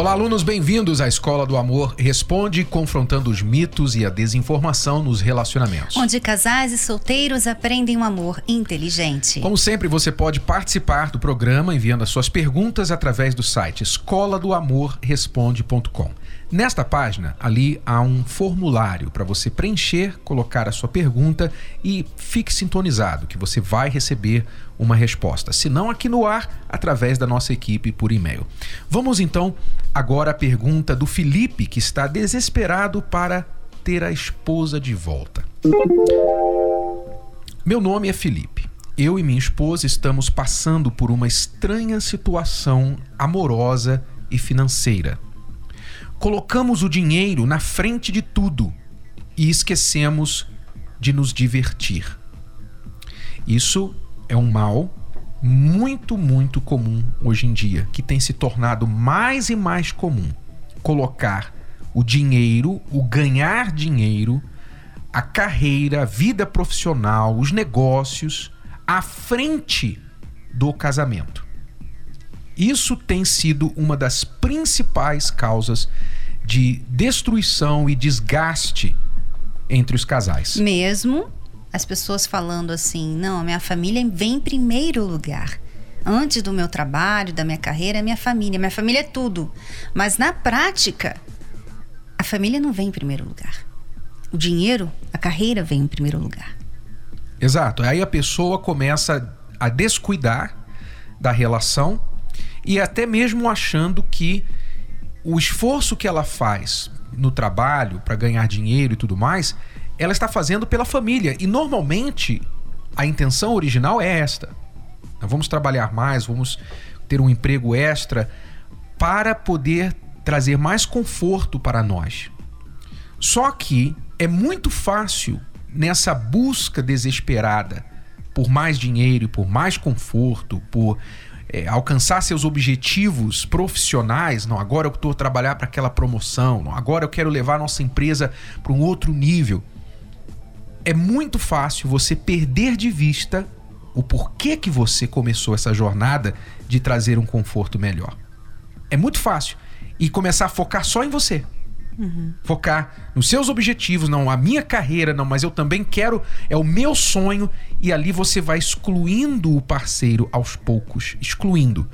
Olá, alunos, bem-vindos à Escola do Amor Responde, confrontando os mitos e a desinformação nos relacionamentos. Onde casais e solteiros aprendem um amor inteligente. Como sempre, você pode participar do programa enviando as suas perguntas através do site escola do amor responde.com. Nesta página, ali há um formulário para você preencher, colocar a sua pergunta e fique sintonizado que você vai receber uma resposta. Se não, aqui no ar, através da nossa equipe por e-mail. Vamos então agora à pergunta do Felipe, que está desesperado para ter a esposa de volta. Meu nome é Felipe. Eu e minha esposa estamos passando por uma estranha situação amorosa e financeira colocamos o dinheiro na frente de tudo e esquecemos de nos divertir. Isso é um mal muito, muito comum hoje em dia, que tem se tornado mais e mais comum. Colocar o dinheiro, o ganhar dinheiro, a carreira, a vida profissional, os negócios à frente do casamento. Isso tem sido uma das principais causas de destruição e desgaste entre os casais. Mesmo as pessoas falando assim: não, a minha família vem em primeiro lugar. Antes do meu trabalho, da minha carreira, é minha família. Minha família é tudo. Mas na prática, a família não vem em primeiro lugar. O dinheiro, a carreira vem em primeiro lugar. Exato. Aí a pessoa começa a descuidar da relação e até mesmo achando que o esforço que ela faz no trabalho para ganhar dinheiro e tudo mais, ela está fazendo pela família. E normalmente a intenção original é esta. vamos trabalhar mais, vamos ter um emprego extra para poder trazer mais conforto para nós. Só que é muito fácil nessa busca desesperada por mais dinheiro, por mais conforto, por é, alcançar seus objetivos profissionais, não, agora eu estou trabalhar para aquela promoção, não, agora eu quero levar a nossa empresa para um outro nível. É muito fácil você perder de vista o porquê que você começou essa jornada de trazer um conforto melhor. É muito fácil. E começar a focar só em você. Uhum. Focar nos seus objetivos, não a minha carreira, não, mas eu também quero, é o meu sonho, e ali você vai excluindo o parceiro aos poucos, excluindo.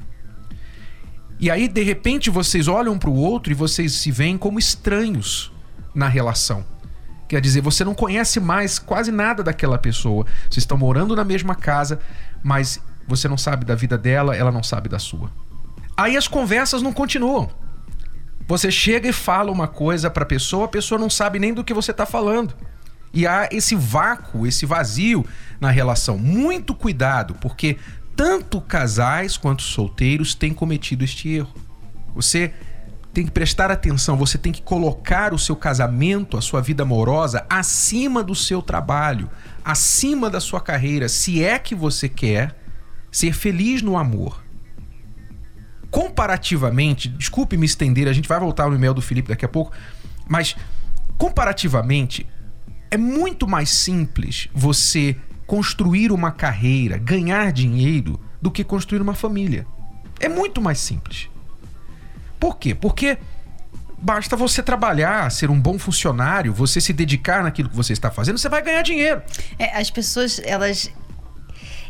E aí, de repente, vocês olham para o outro e vocês se veem como estranhos na relação. Quer dizer, você não conhece mais quase nada daquela pessoa. Vocês estão morando na mesma casa, mas você não sabe da vida dela, ela não sabe da sua. Aí as conversas não continuam. Você chega e fala uma coisa para a pessoa, a pessoa não sabe nem do que você está falando. E há esse vácuo, esse vazio na relação. Muito cuidado, porque tanto casais quanto solteiros têm cometido este erro. Você tem que prestar atenção, você tem que colocar o seu casamento, a sua vida amorosa, acima do seu trabalho, acima da sua carreira, se é que você quer ser feliz no amor comparativamente, desculpe me estender, a gente vai voltar no e-mail do Felipe daqui a pouco, mas comparativamente é muito mais simples você construir uma carreira, ganhar dinheiro, do que construir uma família. É muito mais simples. Por quê? Porque basta você trabalhar, ser um bom funcionário, você se dedicar naquilo que você está fazendo, você vai ganhar dinheiro. É, as pessoas, elas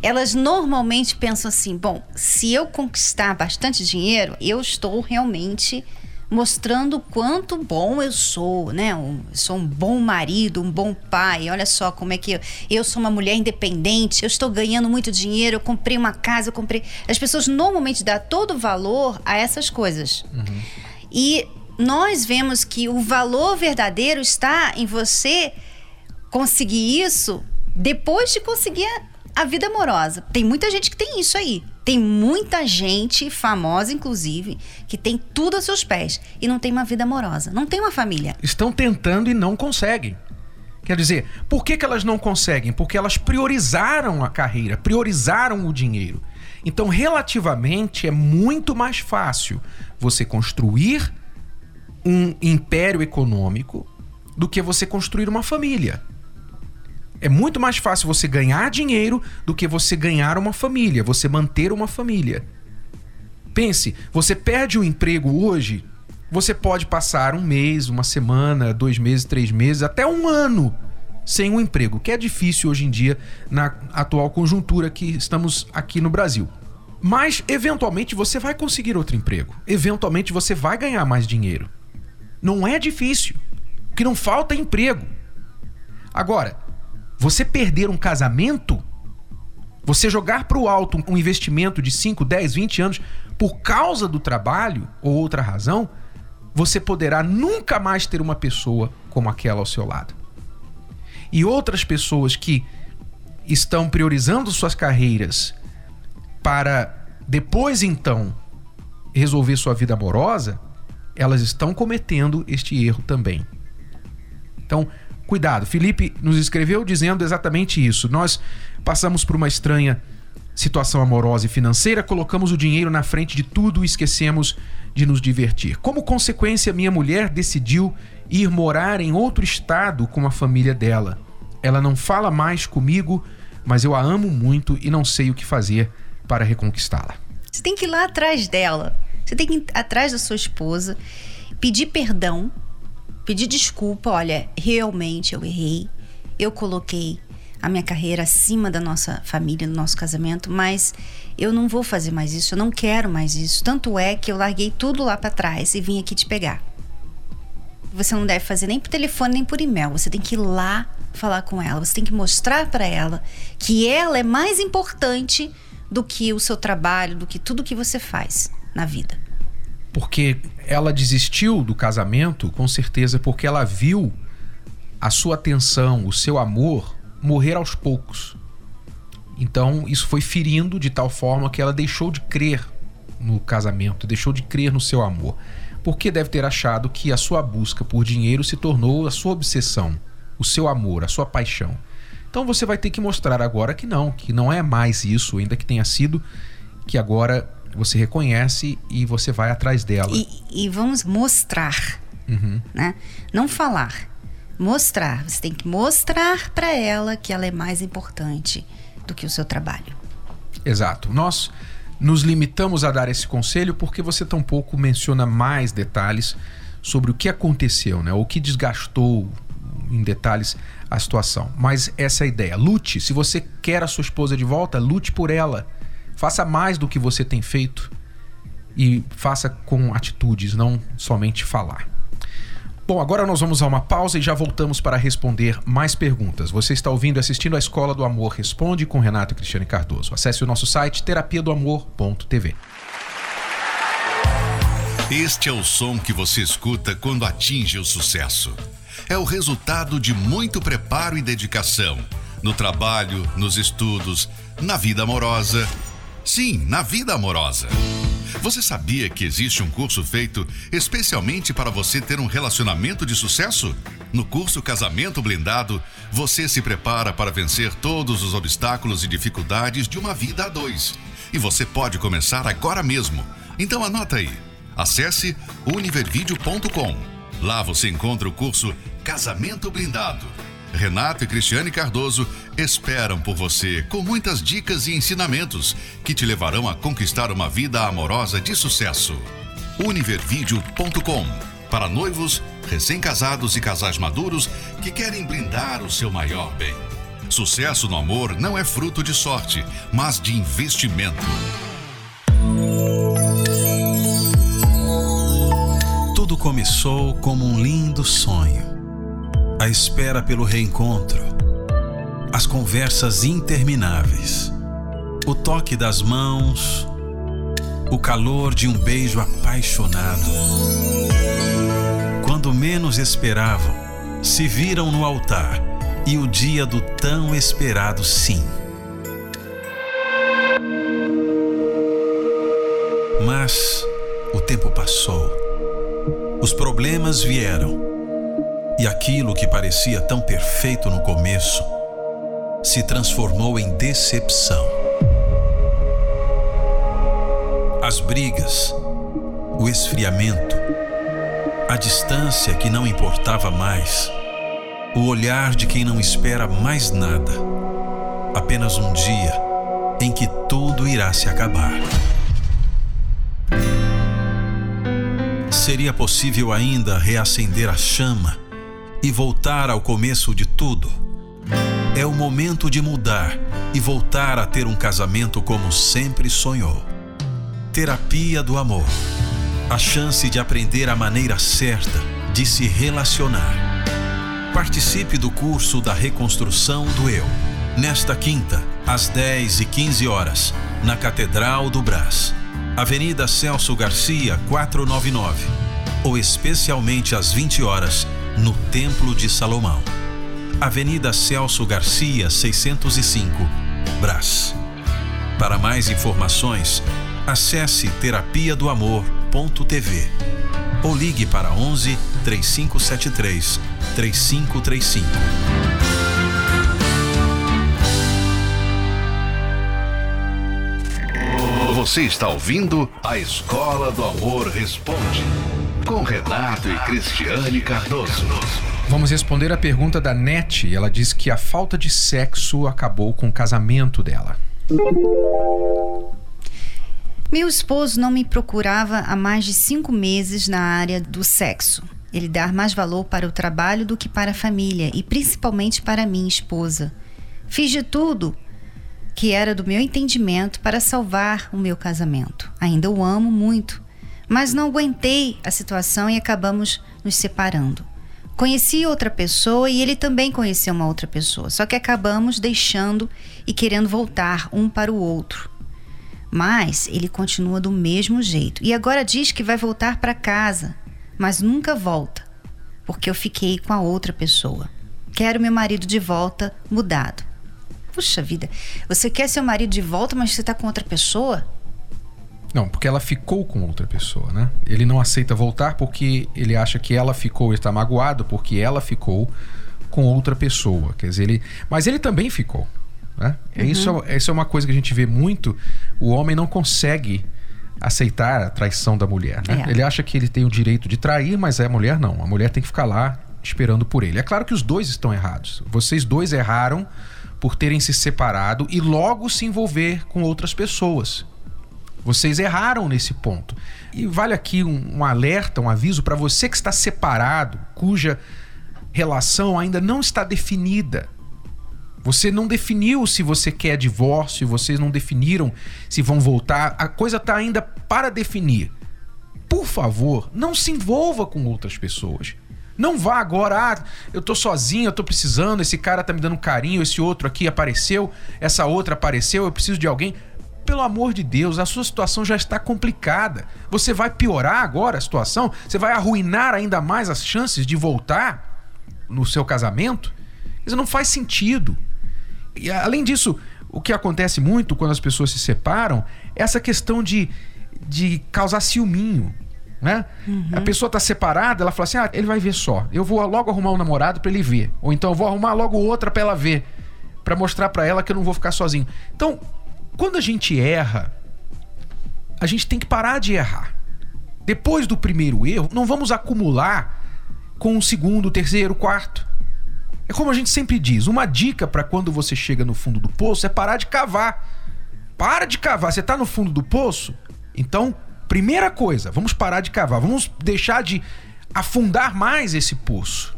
elas normalmente pensam assim: bom, se eu conquistar bastante dinheiro, eu estou realmente mostrando quanto bom eu sou, né? Eu sou um bom marido, um bom pai. Olha só como é que eu, eu sou uma mulher independente, eu estou ganhando muito dinheiro, eu comprei uma casa, eu comprei. As pessoas normalmente dão todo valor a essas coisas. Uhum. E nós vemos que o valor verdadeiro está em você conseguir isso depois de conseguir a vida amorosa. Tem muita gente que tem isso aí. Tem muita gente, famosa inclusive, que tem tudo a seus pés e não tem uma vida amorosa, não tem uma família. Estão tentando e não conseguem. Quer dizer, por que, que elas não conseguem? Porque elas priorizaram a carreira, priorizaram o dinheiro. Então, relativamente, é muito mais fácil você construir um império econômico do que você construir uma família. É muito mais fácil você ganhar dinheiro do que você ganhar uma família, você manter uma família. Pense, você perde o um emprego hoje, você pode passar um mês, uma semana, dois meses, três meses, até um ano sem um emprego, que é difícil hoje em dia na atual conjuntura que estamos aqui no Brasil. Mas, eventualmente, você vai conseguir outro emprego. Eventualmente, você vai ganhar mais dinheiro. Não é difícil, porque não falta emprego. Agora, você perder um casamento, você jogar para o alto um investimento de 5, 10, 20 anos por causa do trabalho ou outra razão, você poderá nunca mais ter uma pessoa como aquela ao seu lado. E outras pessoas que estão priorizando suas carreiras para depois então resolver sua vida amorosa, elas estão cometendo este erro também. Então, Cuidado, Felipe nos escreveu dizendo exatamente isso. Nós passamos por uma estranha situação amorosa e financeira, colocamos o dinheiro na frente de tudo e esquecemos de nos divertir. Como consequência, minha mulher decidiu ir morar em outro estado com a família dela. Ela não fala mais comigo, mas eu a amo muito e não sei o que fazer para reconquistá-la. Você tem que ir lá atrás dela. Você tem que ir atrás da sua esposa, pedir perdão pedir desculpa, olha, realmente eu errei. Eu coloquei a minha carreira acima da nossa família, do nosso casamento, mas eu não vou fazer mais isso, eu não quero mais isso. Tanto é que eu larguei tudo lá para trás e vim aqui te pegar. Você não deve fazer nem por telefone nem por e-mail, você tem que ir lá falar com ela, você tem que mostrar para ela que ela é mais importante do que o seu trabalho, do que tudo que você faz na vida porque ela desistiu do casamento, com certeza, porque ela viu a sua atenção, o seu amor morrer aos poucos. Então, isso foi ferindo de tal forma que ela deixou de crer no casamento, deixou de crer no seu amor. Porque deve ter achado que a sua busca por dinheiro se tornou a sua obsessão, o seu amor, a sua paixão. Então você vai ter que mostrar agora que não, que não é mais isso, ainda que tenha sido, que agora você reconhece e você vai atrás dela. E, e vamos mostrar, uhum. né? Não falar, mostrar. Você tem que mostrar para ela que ela é mais importante do que o seu trabalho. Exato. Nós nos limitamos a dar esse conselho porque você tampouco menciona mais detalhes sobre o que aconteceu, né? O que desgastou em detalhes a situação. Mas essa é a ideia. Lute. Se você quer a sua esposa de volta, lute por ela. Faça mais do que você tem feito e faça com atitudes, não somente falar. Bom, agora nós vamos a uma pausa e já voltamos para responder mais perguntas. Você está ouvindo e assistindo a Escola do Amor Responde com Renato e Cristiane Cardoso. Acesse o nosso site terapia do amor.tv. Este é o som que você escuta quando atinge o sucesso. É o resultado de muito preparo e dedicação no trabalho, nos estudos, na vida amorosa Sim, na vida amorosa. Você sabia que existe um curso feito especialmente para você ter um relacionamento de sucesso? No curso Casamento Blindado, você se prepara para vencer todos os obstáculos e dificuldades de uma vida a dois. E você pode começar agora mesmo. Então anota aí. Acesse univervideo.com. Lá você encontra o curso Casamento Blindado Renato e Cristiane Cardoso esperam por você com muitas dicas e ensinamentos que te levarão a conquistar uma vida amorosa de sucesso. Univervideo.com para noivos, recém-casados e casais maduros que querem blindar o seu maior bem. Sucesso no amor não é fruto de sorte, mas de investimento. Tudo começou como um lindo sonho a espera pelo reencontro, as conversas intermináveis, o toque das mãos, o calor de um beijo apaixonado. Quando menos esperavam, se viram no altar e o dia do tão esperado sim. Mas o tempo passou, os problemas vieram e aquilo que parecia tão perfeito no começo se transformou em decepção. as brigas, o esfriamento, a distância que não importava mais, o olhar de quem não espera mais nada. Apenas um dia em que tudo irá se acabar. Seria possível ainda reacender a chama e voltar ao começo de tudo? É o momento de mudar e voltar a ter um casamento como sempre sonhou. Terapia do Amor a chance de aprender a maneira certa de se relacionar. Participe do curso da reconstrução do eu. Nesta quinta, às 10 e 15 horas, na Catedral do Brás, Avenida Celso Garcia, 499, ou especialmente às 20 horas, no Templo de Salomão. Avenida Celso Garcia, 605, Brás. Para mais informações, acesse terapia do amor.tv ou ligue para 11 3573 3535. Você está ouvindo a Escola do Amor Responde com Renato e Cristiane Cardoso. Vamos responder a pergunta da Net. Ela diz que a falta de sexo acabou com o casamento dela. Meu esposo não me procurava há mais de cinco meses na área do sexo. Ele dá mais valor para o trabalho do que para a família e principalmente para minha esposa. Fiz de tudo que era do meu entendimento para salvar o meu casamento. Ainda o amo muito, mas não aguentei a situação e acabamos nos separando. Conheci outra pessoa e ele também conheceu uma outra pessoa, só que acabamos deixando e querendo voltar um para o outro. Mas ele continua do mesmo jeito e agora diz que vai voltar para casa, mas nunca volta, porque eu fiquei com a outra pessoa. Quero meu marido de volta mudado. Puxa vida, você quer seu marido de volta, mas você está com outra pessoa? Não, porque ela ficou com outra pessoa, né? Ele não aceita voltar porque ele acha que ela ficou, está magoado porque ela ficou com outra pessoa. Quer dizer, ele. Mas ele também ficou. Né? Uhum. Isso, isso é uma coisa que a gente vê muito. O homem não consegue aceitar a traição da mulher. Né? É. Ele acha que ele tem o direito de trair, mas a mulher não. A mulher tem que ficar lá esperando por ele. É claro que os dois estão errados. Vocês dois erraram por terem se separado e logo se envolver com outras pessoas. Vocês erraram nesse ponto. E vale aqui um, um alerta, um aviso para você que está separado, cuja relação ainda não está definida. Você não definiu se você quer divórcio, vocês não definiram se vão voltar. A coisa está ainda para definir. Por favor, não se envolva com outras pessoas. Não vá agora, ah, eu tô sozinho, eu tô precisando, esse cara tá me dando carinho, esse outro aqui apareceu, essa outra apareceu, eu preciso de alguém. Pelo amor de Deus, a sua situação já está complicada. Você vai piorar agora a situação? Você vai arruinar ainda mais as chances de voltar no seu casamento? Isso não faz sentido. E além disso, o que acontece muito quando as pessoas se separam é essa questão de, de causar ciúminho. Né? Uhum. A pessoa está separada, ela fala assim: ah, ele vai ver só. Eu vou logo arrumar um namorado para ele ver. Ou então eu vou arrumar logo outra para ela ver. para mostrar para ela que eu não vou ficar sozinho. Então, quando a gente erra, a gente tem que parar de errar. Depois do primeiro erro, não vamos acumular com o segundo, terceiro, quarto. É como a gente sempre diz, uma dica para quando você chega no fundo do poço é parar de cavar. Para de cavar. Você está no fundo do poço? Então, primeira coisa, vamos parar de cavar. Vamos deixar de afundar mais esse poço.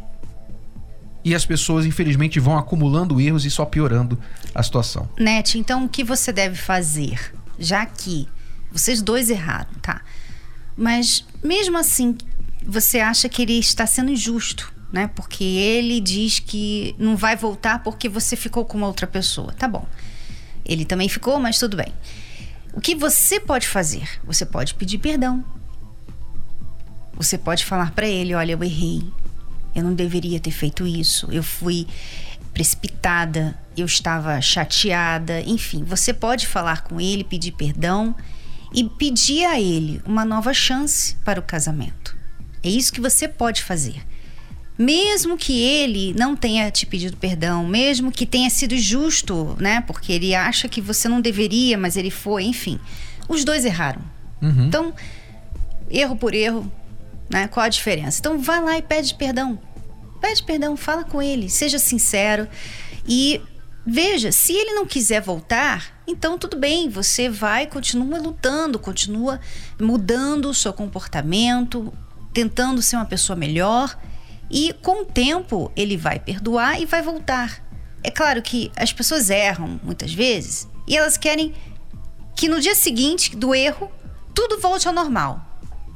E as pessoas, infelizmente, vão acumulando erros e só piorando a situação. Net, então o que você deve fazer? Já que vocês dois erraram, tá? Mas mesmo assim, você acha que ele está sendo injusto né? Porque ele diz que não vai voltar porque você ficou com outra pessoa. Tá bom. Ele também ficou, mas tudo bem. O que você pode fazer? Você pode pedir perdão. Você pode falar para ele: olha, eu errei. Eu não deveria ter feito isso. Eu fui precipitada, eu estava chateada. Enfim, você pode falar com ele, pedir perdão e pedir a ele uma nova chance para o casamento. É isso que você pode fazer mesmo que ele não tenha te pedido perdão, mesmo que tenha sido justo, né? Porque ele acha que você não deveria, mas ele foi, enfim. Os dois erraram. Uhum. Então, erro por erro, né? Qual a diferença? Então, vai lá e pede perdão. Pede perdão, fala com ele, seja sincero e veja, se ele não quiser voltar, então tudo bem, você vai, continua lutando, continua mudando o seu comportamento, tentando ser uma pessoa melhor e com o tempo ele vai perdoar e vai voltar. É claro que as pessoas erram muitas vezes e elas querem que no dia seguinte do erro tudo volte ao normal.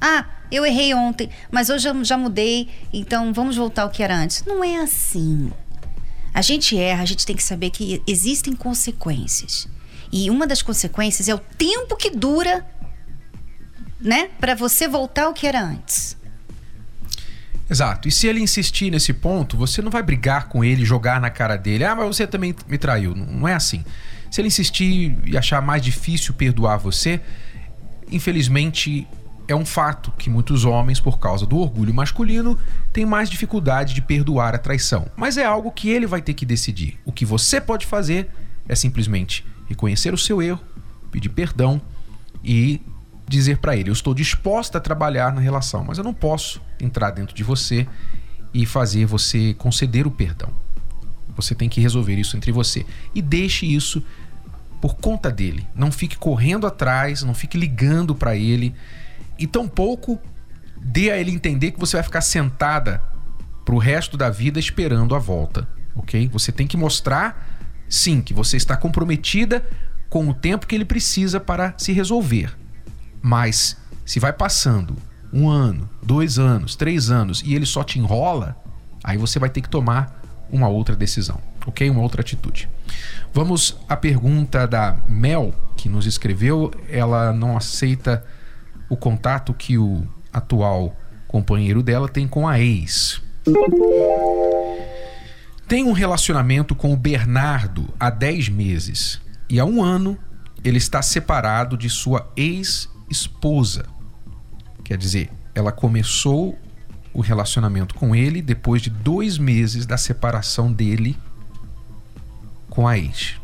Ah, eu errei ontem, mas hoje eu já mudei, então vamos voltar ao que era antes. Não é assim. A gente erra, a gente tem que saber que existem consequências. E uma das consequências é o tempo que dura, né, para você voltar ao que era antes. Exato. E se ele insistir nesse ponto, você não vai brigar com ele, jogar na cara dele. Ah, mas você também me traiu. Não é assim. Se ele insistir e achar mais difícil perdoar você, infelizmente é um fato que muitos homens, por causa do orgulho masculino, têm mais dificuldade de perdoar a traição. Mas é algo que ele vai ter que decidir. O que você pode fazer é simplesmente reconhecer o seu erro, pedir perdão e dizer para ele: Eu estou disposta a trabalhar na relação, mas eu não posso entrar dentro de você e fazer você conceder o perdão. Você tem que resolver isso entre você. E deixe isso por conta dele. Não fique correndo atrás, não fique ligando para ele. E tampouco dê a ele entender que você vai ficar sentada pro resto da vida esperando a volta, ok? Você tem que mostrar, sim, que você está comprometida com o tempo que ele precisa para se resolver. Mas se vai passando um ano, dois anos, três anos e ele só te enrola, aí você vai ter que tomar uma outra decisão, ok? Uma outra atitude. Vamos à pergunta da Mel, que nos escreveu. Ela não aceita o contato que o atual companheiro dela tem com a ex. Tem um relacionamento com o Bernardo há 10 meses e há um ano ele está separado de sua ex esposa. Quer dizer, ela começou o relacionamento com ele depois de dois meses da separação dele com a ex.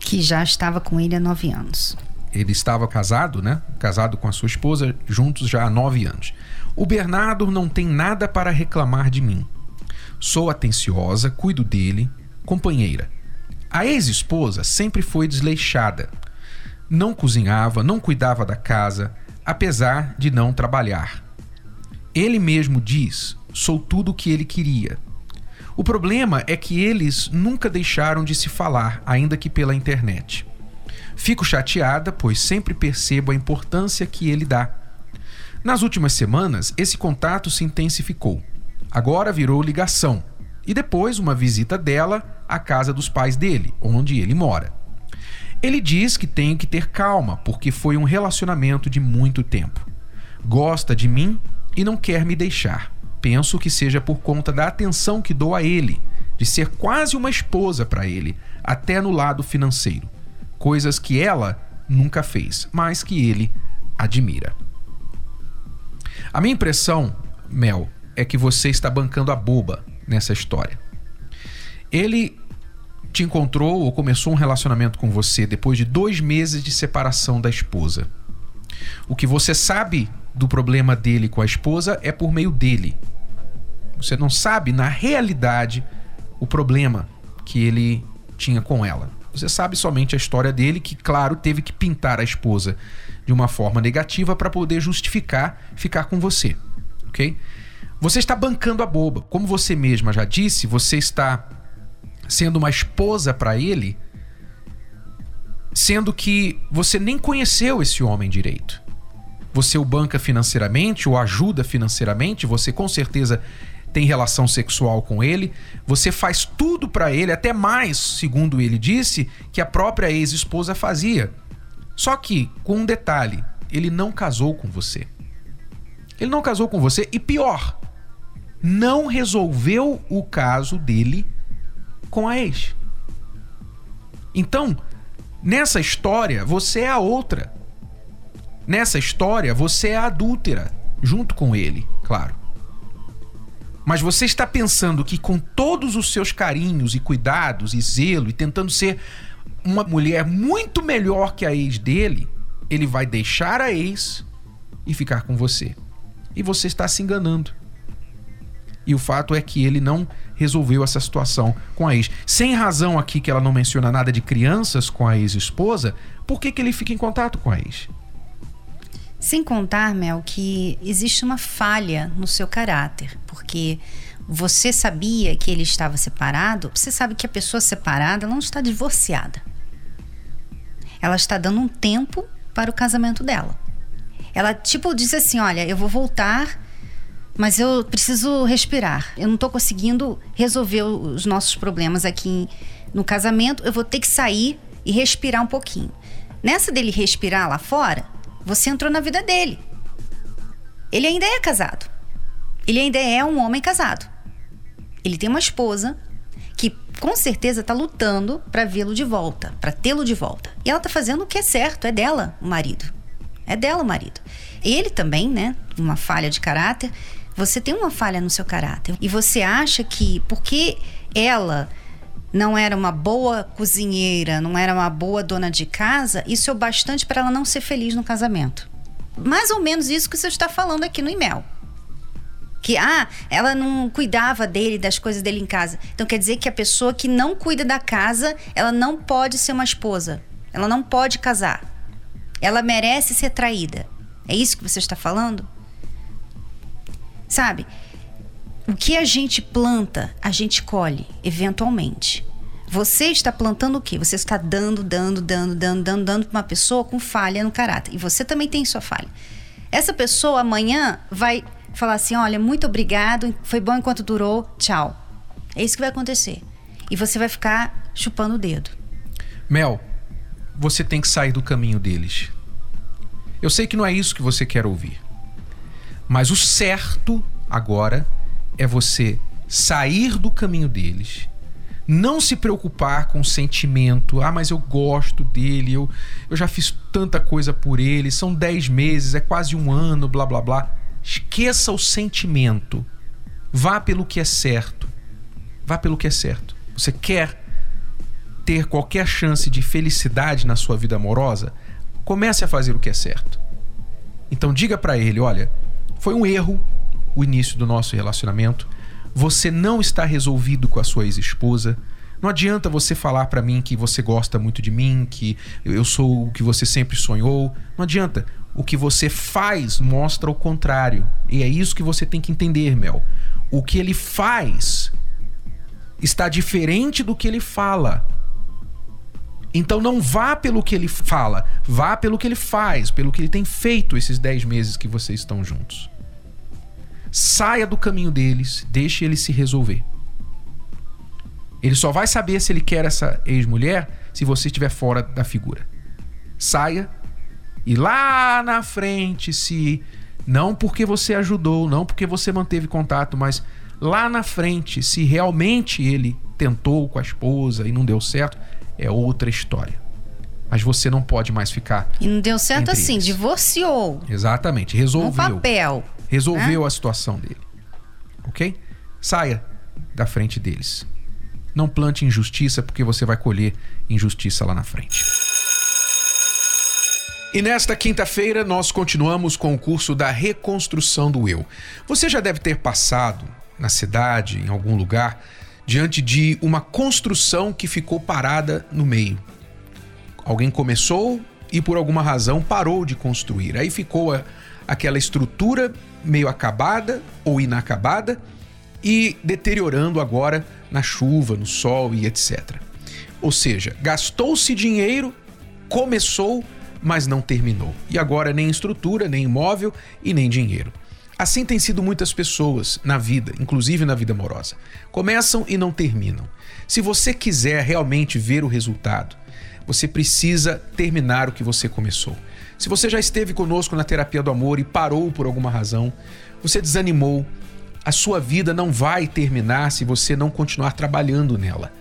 Que já estava com ele há nove anos. Ele estava casado, né? Casado com a sua esposa, juntos já há nove anos. O Bernardo não tem nada para reclamar de mim. Sou atenciosa, cuido dele, companheira. A ex-esposa sempre foi desleixada não cozinhava, não cuidava da casa, apesar de não trabalhar. Ele mesmo diz: sou tudo o que ele queria. O problema é que eles nunca deixaram de se falar, ainda que pela internet. Fico chateada, pois sempre percebo a importância que ele dá. Nas últimas semanas, esse contato se intensificou. Agora virou ligação, e depois uma visita dela à casa dos pais dele, onde ele mora. Ele diz que tenho que ter calma, porque foi um relacionamento de muito tempo. Gosta de mim e não quer me deixar. Penso que seja por conta da atenção que dou a ele, de ser quase uma esposa para ele, até no lado financeiro. Coisas que ela nunca fez, mas que ele admira. A minha impressão, Mel, é que você está bancando a boba nessa história. Ele te encontrou ou começou um relacionamento com você depois de dois meses de separação da esposa. O que você sabe do problema dele com a esposa é por meio dele. Você não sabe, na realidade, o problema que ele tinha com ela. Você sabe somente a história dele, que, claro, teve que pintar a esposa de uma forma negativa para poder justificar ficar com você. Ok? Você está bancando a boba. Como você mesma já disse, você está sendo uma esposa para ele, sendo que você nem conheceu esse homem direito. Você o banca financeiramente, o ajuda financeiramente, você com certeza tem relação sexual com ele, você faz tudo para ele, até mais, segundo ele disse, que a própria ex-esposa fazia. Só que, com um detalhe, ele não casou com você. Ele não casou com você e pior, não resolveu o caso dele com a ex. Então, nessa história, você é a outra. Nessa história, você é a adúltera, junto com ele, claro. Mas você está pensando que com todos os seus carinhos e cuidados e zelo e tentando ser uma mulher muito melhor que a ex dele, ele vai deixar a ex e ficar com você. E você está se enganando. E o fato é que ele não resolveu essa situação com a ex. Sem razão aqui que ela não menciona nada de crianças com a ex-esposa, por que, que ele fica em contato com a ex? Sem contar, Mel, que existe uma falha no seu caráter, porque você sabia que ele estava separado, você sabe que a pessoa separada não está divorciada. Ela está dando um tempo para o casamento dela. Ela, tipo, diz assim: Olha, eu vou voltar, mas eu preciso respirar. Eu não estou conseguindo resolver os nossos problemas aqui no casamento. Eu vou ter que sair e respirar um pouquinho. Nessa dele respirar lá fora, você entrou na vida dele. Ele ainda é casado. Ele ainda é um homem casado. Ele tem uma esposa que com certeza está lutando para vê-lo de volta, para tê-lo de volta. E ela está fazendo o que é certo, é dela o marido. É dela o marido. Ele também, né, uma falha de caráter. Você tem uma falha no seu caráter. E você acha que porque ela não era uma boa cozinheira, não era uma boa dona de casa, isso é o bastante para ela não ser feliz no casamento. Mais ou menos isso que você está falando aqui no e-mail. Que, ah, ela não cuidava dele, das coisas dele em casa. Então quer dizer que a pessoa que não cuida da casa, ela não pode ser uma esposa. Ela não pode casar. Ela merece ser traída. É isso que você está falando? Sabe? O que a gente planta, a gente colhe, eventualmente. Você está plantando o quê? Você está dando, dando, dando, dando, dando, dando para uma pessoa com falha no caráter. E você também tem sua falha. Essa pessoa amanhã vai falar assim: olha, muito obrigado, foi bom enquanto durou, tchau. É isso que vai acontecer. E você vai ficar chupando o dedo. Mel, você tem que sair do caminho deles. Eu sei que não é isso que você quer ouvir. Mas o certo agora é você sair do caminho deles, não se preocupar com o sentimento, ah, mas eu gosto dele, eu, eu já fiz tanta coisa por ele, são dez meses, é quase um ano, blá blá blá. Esqueça o sentimento. Vá pelo que é certo. Vá pelo que é certo. Você quer ter qualquer chance de felicidade na sua vida amorosa? Comece a fazer o que é certo. Então diga para ele, olha, foi um erro o início do nosso relacionamento, você não está resolvido com a sua ex-esposa. Não adianta você falar para mim que você gosta muito de mim, que eu sou o que você sempre sonhou. Não adianta. O que você faz mostra o contrário. E é isso que você tem que entender, Mel. O que ele faz está diferente do que ele fala. Então não vá pelo que ele fala, vá pelo que ele faz, pelo que ele tem feito esses 10 meses que vocês estão juntos. Saia do caminho deles, deixe ele se resolver. Ele só vai saber se ele quer essa ex-mulher se você estiver fora da figura. Saia e lá na frente, se não porque você ajudou, não porque você manteve contato, mas lá na frente, se realmente ele tentou com a esposa e não deu certo, é outra história. Mas você não pode mais ficar. E não deu certo assim, eles. divorciou. Exatamente, resolveu. Um papel resolveu né? a situação dele. Ok? Saia da frente deles. Não plante injustiça, porque você vai colher injustiça lá na frente. E nesta quinta-feira nós continuamos com o curso da reconstrução do eu. Você já deve ter passado na cidade, em algum lugar, diante de uma construção que ficou parada no meio. Alguém começou e por alguma razão parou de construir. Aí ficou aquela estrutura meio acabada ou inacabada e deteriorando agora na chuva, no sol e etc. Ou seja, gastou-se dinheiro, começou, mas não terminou. E agora nem estrutura, nem imóvel e nem dinheiro. Assim tem sido muitas pessoas na vida, inclusive na vida amorosa. Começam e não terminam. Se você quiser realmente ver o resultado, você precisa terminar o que você começou. Se você já esteve conosco na terapia do amor e parou por alguma razão, você desanimou, a sua vida não vai terminar se você não continuar trabalhando nela.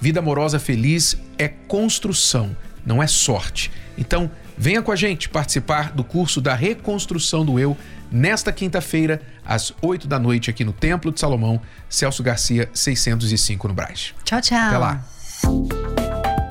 Vida amorosa feliz é construção, não é sorte. Então, venha com a gente participar do curso da reconstrução do eu nesta quinta-feira, às 8 da noite, aqui no Templo de Salomão, Celso Garcia, 605 no Braz. Tchau, tchau. Até lá.